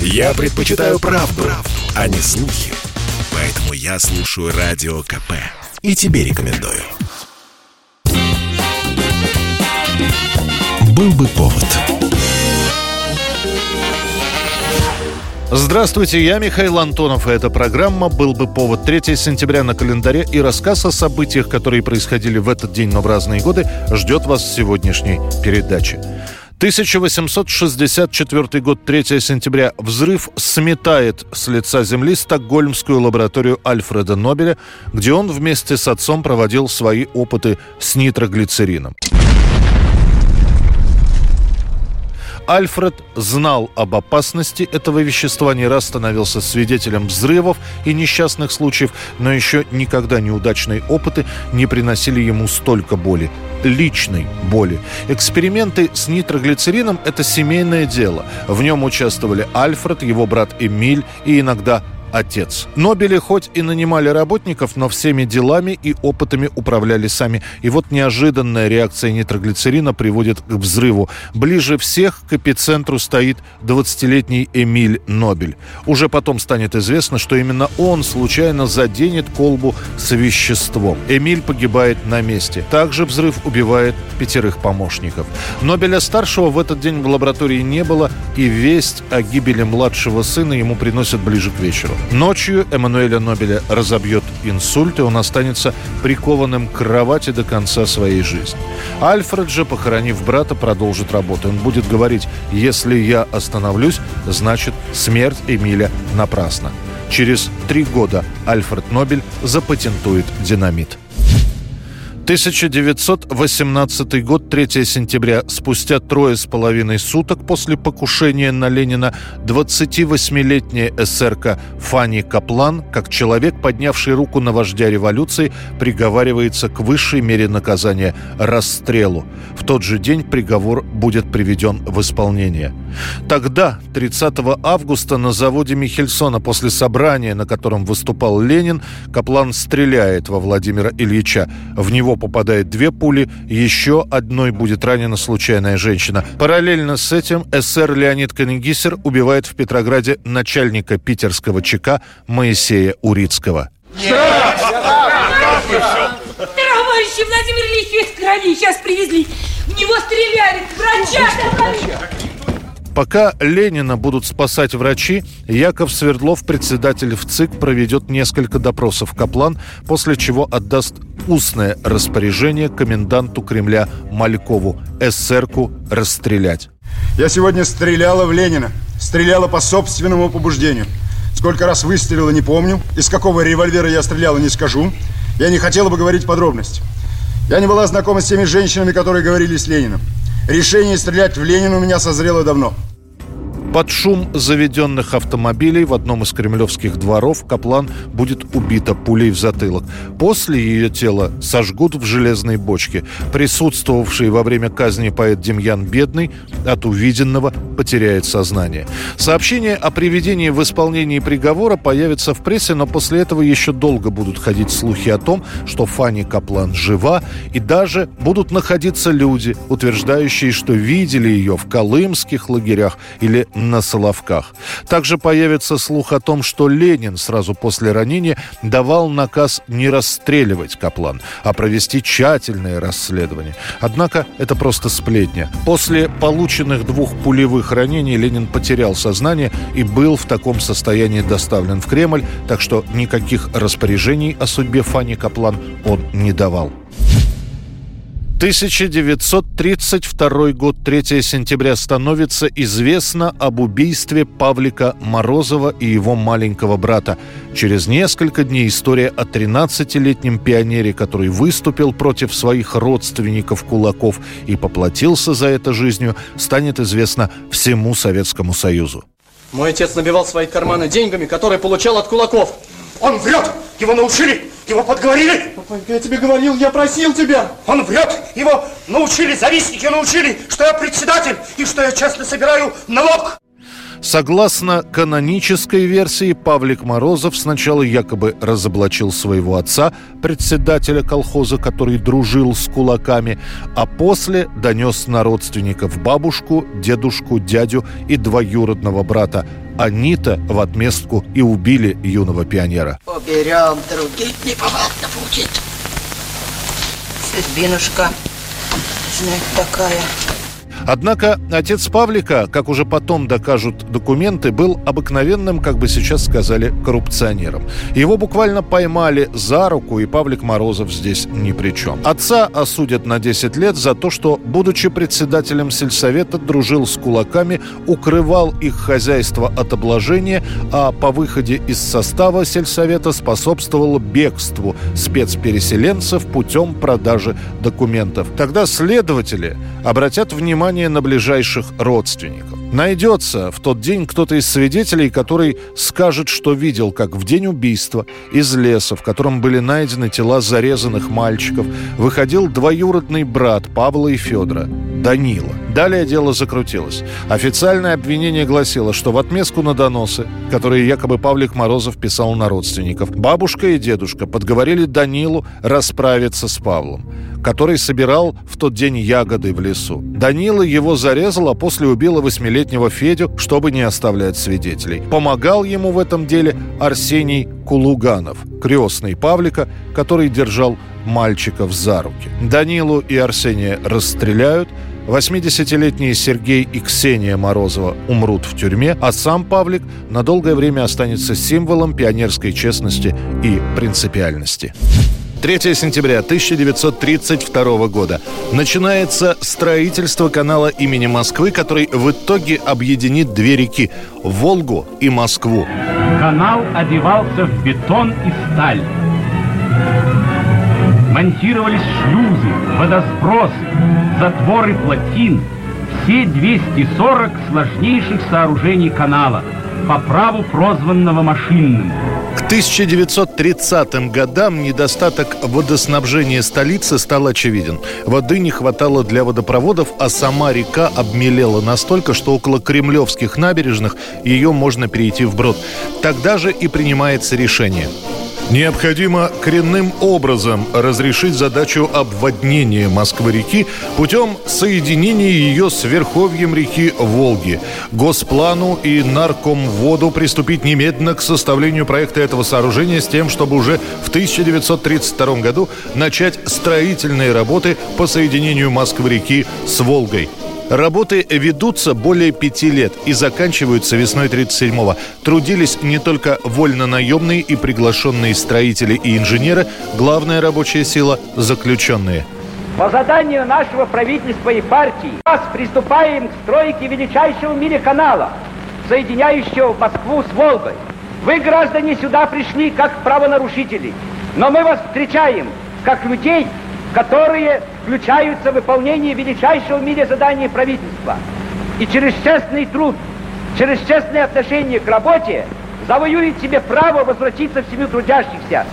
Я предпочитаю правду, правду, а не слухи. Поэтому я слушаю Радио КП. И тебе рекомендую. Был бы повод. Здравствуйте, я Михаил Антонов, и эта программа «Был бы повод» 3 сентября на календаре и рассказ о событиях, которые происходили в этот день, но в разные годы, ждет вас в сегодняшней передаче. 1864 год, 3 сентября. Взрыв сметает с лица Земли Стокгольмскую лабораторию Альфреда Нобеля, где он вместе с отцом проводил свои опыты с нитроглицерином. Альфред знал об опасности этого вещества, не раз становился свидетелем взрывов и несчастных случаев, но еще никогда неудачные опыты не приносили ему столько боли личной боли. Эксперименты с нитроглицерином – это семейное дело. В нем участвовали Альфред, его брат Эмиль и иногда отец. Нобели хоть и нанимали работников, но всеми делами и опытами управляли сами. И вот неожиданная реакция нитроглицерина приводит к взрыву. Ближе всех к эпицентру стоит 20-летний Эмиль Нобель. Уже потом станет известно, что именно он случайно заденет колбу с веществом. Эмиль погибает на месте. Также взрыв убивает пятерых помощников. Нобеля-старшего в этот день в лаборатории не было, и весть о гибели младшего сына ему приносят ближе к вечеру. Ночью Эммануэля Нобеля разобьет инсульт, и он останется прикованным к кровати до конца своей жизни. Альфред же, похоронив брата, продолжит работу. Он будет говорить, если я остановлюсь, значит смерть Эмиля напрасна. Через три года Альфред Нобель запатентует динамит. 1918 год, 3 сентября. Спустя трое с половиной суток после покушения на Ленина 28-летняя эсерка Фанни Каплан, как человек, поднявший руку на вождя революции, приговаривается к высшей мере наказания – расстрелу. В тот же день приговор будет приведен в исполнение. Тогда, 30 августа, на заводе Михельсона после собрания, на котором выступал Ленин, Каплан стреляет во Владимира Ильича. В него попадает две пули, еще одной будет ранена случайная женщина. Параллельно с этим СССР Леонид Канегисер убивает в Петрограде начальника питерского ЧК Моисея Урицкого. Товарищи, Владимир в крови, сейчас привезли. В него стреляли, врача! Пока Ленина будут спасать врачи, Яков Свердлов, председатель в ЦИК, проведет несколько допросов Каплан, после чего отдаст устное распоряжение коменданту Кремля Малькову эсерку расстрелять. Я сегодня стреляла в Ленина. Стреляла по собственному побуждению. Сколько раз выстрелила, не помню. Из какого револьвера я стреляла, не скажу. Я не хотела бы говорить подробности. Я не была знакома с теми женщинами, которые говорили с Лениным. Решение стрелять в Ленина у меня созрело давно. Под шум заведенных автомобилей в одном из кремлевских дворов Каплан будет убита пулей в затылок. После ее тело сожгут в железной бочке. Присутствовавший во время казни поэт Демьян Бедный от увиденного потеряет сознание. Сообщение о приведении в исполнении приговора появится в прессе, но после этого еще долго будут ходить слухи о том, что Фанни Каплан жива, и даже будут находиться люди, утверждающие, что видели ее в колымских лагерях или на Соловках. Также появится слух о том, что Ленин сразу после ранения давал наказ не расстреливать Каплан, а провести тщательное расследование. Однако это просто сплетня. После полученных двух пулевых ранений Ленин потерял сознание и был в таком состоянии доставлен в Кремль, так что никаких распоряжений о судьбе Фани Каплан он не давал. 1932 год, 3 сентября, становится известно об убийстве Павлика Морозова и его маленького брата. Через несколько дней история о 13-летнем пионере, который выступил против своих родственников кулаков и поплатился за это жизнью, станет известна всему Советскому Союзу. Мой отец набивал свои карманы деньгами, которые получал от кулаков. Он врет! Его научили! Его подговорили! Папа, я тебе говорил, я просил тебя! Он врет! Его научили, завистники научили, что я председатель и что я честно собираю налог! Согласно канонической версии, Павлик Морозов сначала якобы разоблачил своего отца, председателя колхоза, который дружил с кулаками, а после донес на родственников бабушку, дедушку, дядю и двоюродного брата Анита в отместку и убили юного пионера. Уберем, других неповадно будет. Сызбинушка, знать такая. Однако отец Павлика, как уже потом докажут документы, был обыкновенным, как бы сейчас сказали, коррупционером. Его буквально поймали за руку, и Павлик Морозов здесь ни при чем. Отца осудят на 10 лет за то, что, будучи председателем сельсовета, дружил с кулаками, укрывал их хозяйство от обложения, а по выходе из состава сельсовета способствовал бегству спецпереселенцев путем продажи документов. Тогда следователи обратят внимание внимание на ближайших родственников. Найдется в тот день кто-то из свидетелей, который скажет, что видел, как в день убийства из леса, в котором были найдены тела зарезанных мальчиков, выходил двоюродный брат Павла и Федора, Данила. Далее дело закрутилось. Официальное обвинение гласило, что в отместку на доносы, которые якобы Павлик Морозов писал на родственников, бабушка и дедушка подговорили Данилу расправиться с Павлом который собирал в тот день ягоды в лесу. Данила его зарезал, а после убила восьмилетнего Федю, чтобы не оставлять свидетелей. Помогал ему в этом деле Арсений Кулуганов, крестный Павлика, который держал мальчиков за руки. Данилу и Арсения расстреляют, 80-летние Сергей и Ксения Морозова умрут в тюрьме, а сам Павлик на долгое время останется символом пионерской честности и принципиальности. 3 сентября 1932 года. Начинается строительство канала имени Москвы, который в итоге объединит две реки – Волгу и Москву. Канал одевался в бетон и сталь. Монтировались шлюзы, водосбросы, затворы плотин. Все 240 сложнейших сооружений канала, по праву прозванного машинным – к 1930 годам недостаток водоснабжения столицы стал очевиден. Воды не хватало для водопроводов, а сама река обмелела настолько, что около кремлевских набережных ее можно перейти вброд. Тогда же и принимается решение – Необходимо коренным образом разрешить задачу обводнения Москвы-реки путем соединения ее с верховьем реки Волги. Госплану и Наркомводу приступить немедленно к составлению проекта этого сооружения с тем, чтобы уже в 1932 году начать строительные работы по соединению Москвы-реки с Волгой. Работы ведутся более пяти лет и заканчиваются весной 37-го. Трудились не только вольно-наемные и приглашенные строители и инженеры, главная рабочая сила – заключенные. По заданию нашего правительства и партии нас приступаем к стройке величайшего в мире канала, соединяющего Москву с Волгой. Вы, граждане, сюда пришли как правонарушители, но мы вас встречаем как людей, которые включаются в выполнение величайшего в мире задания правительства. И через честный труд, через честное отношение к работе завоюет себе право возвратиться в семью трудящихся,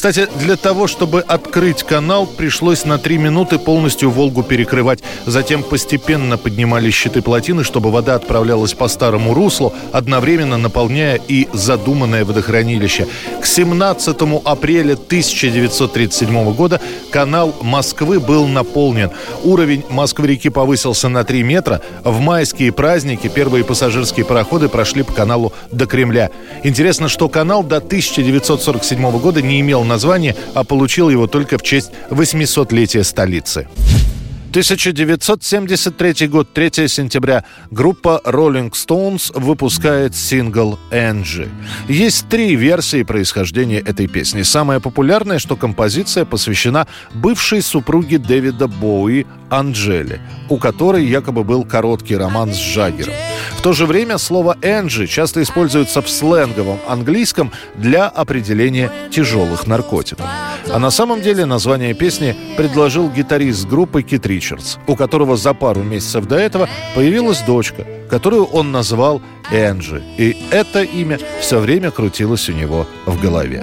кстати, для того, чтобы открыть канал, пришлось на три минуты полностью Волгу перекрывать. Затем постепенно поднимали щиты плотины, чтобы вода отправлялась по старому руслу, одновременно наполняя и задуманное водохранилище. К 17 апреля 1937 года канал Москвы был наполнен. Уровень Москвы-реки повысился на 3 метра. В майские праздники первые пассажирские пароходы прошли по каналу до Кремля. Интересно, что канал до 1947 года не имел название, а получил его только в честь 800-летия столицы. 1973 год, 3 сентября. Группа Rolling Stones выпускает сингл «Angie». Есть три версии происхождения этой песни. Самая популярная, что композиция посвящена бывшей супруге Дэвида Боуи Анджеле, у которой якобы был короткий роман с Жагером. В то же время слово «энджи» часто используется в сленговом английском для определения тяжелых наркотиков. А на самом деле название песни предложил гитарист группы Кит Ричардс, у которого за пару месяцев до этого появилась дочка, которую он назвал Энджи. И это имя все время крутилось у него в голове.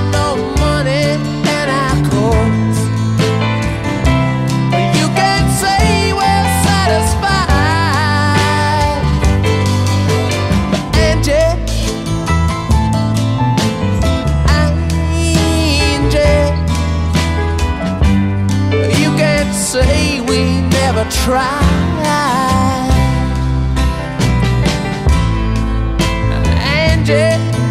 Yeah.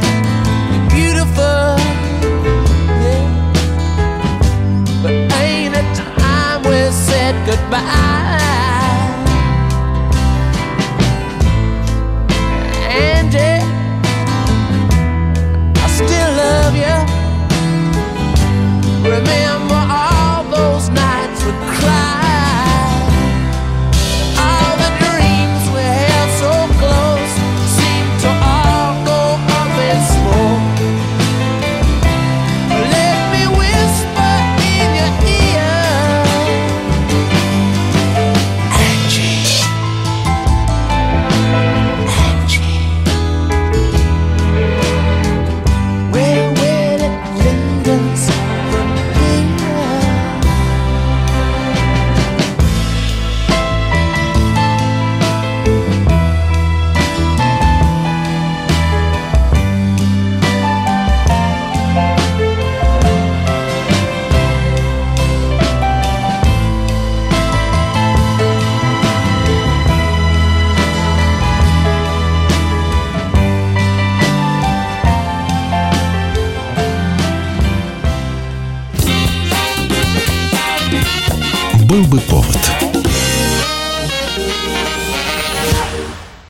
Был бы повод.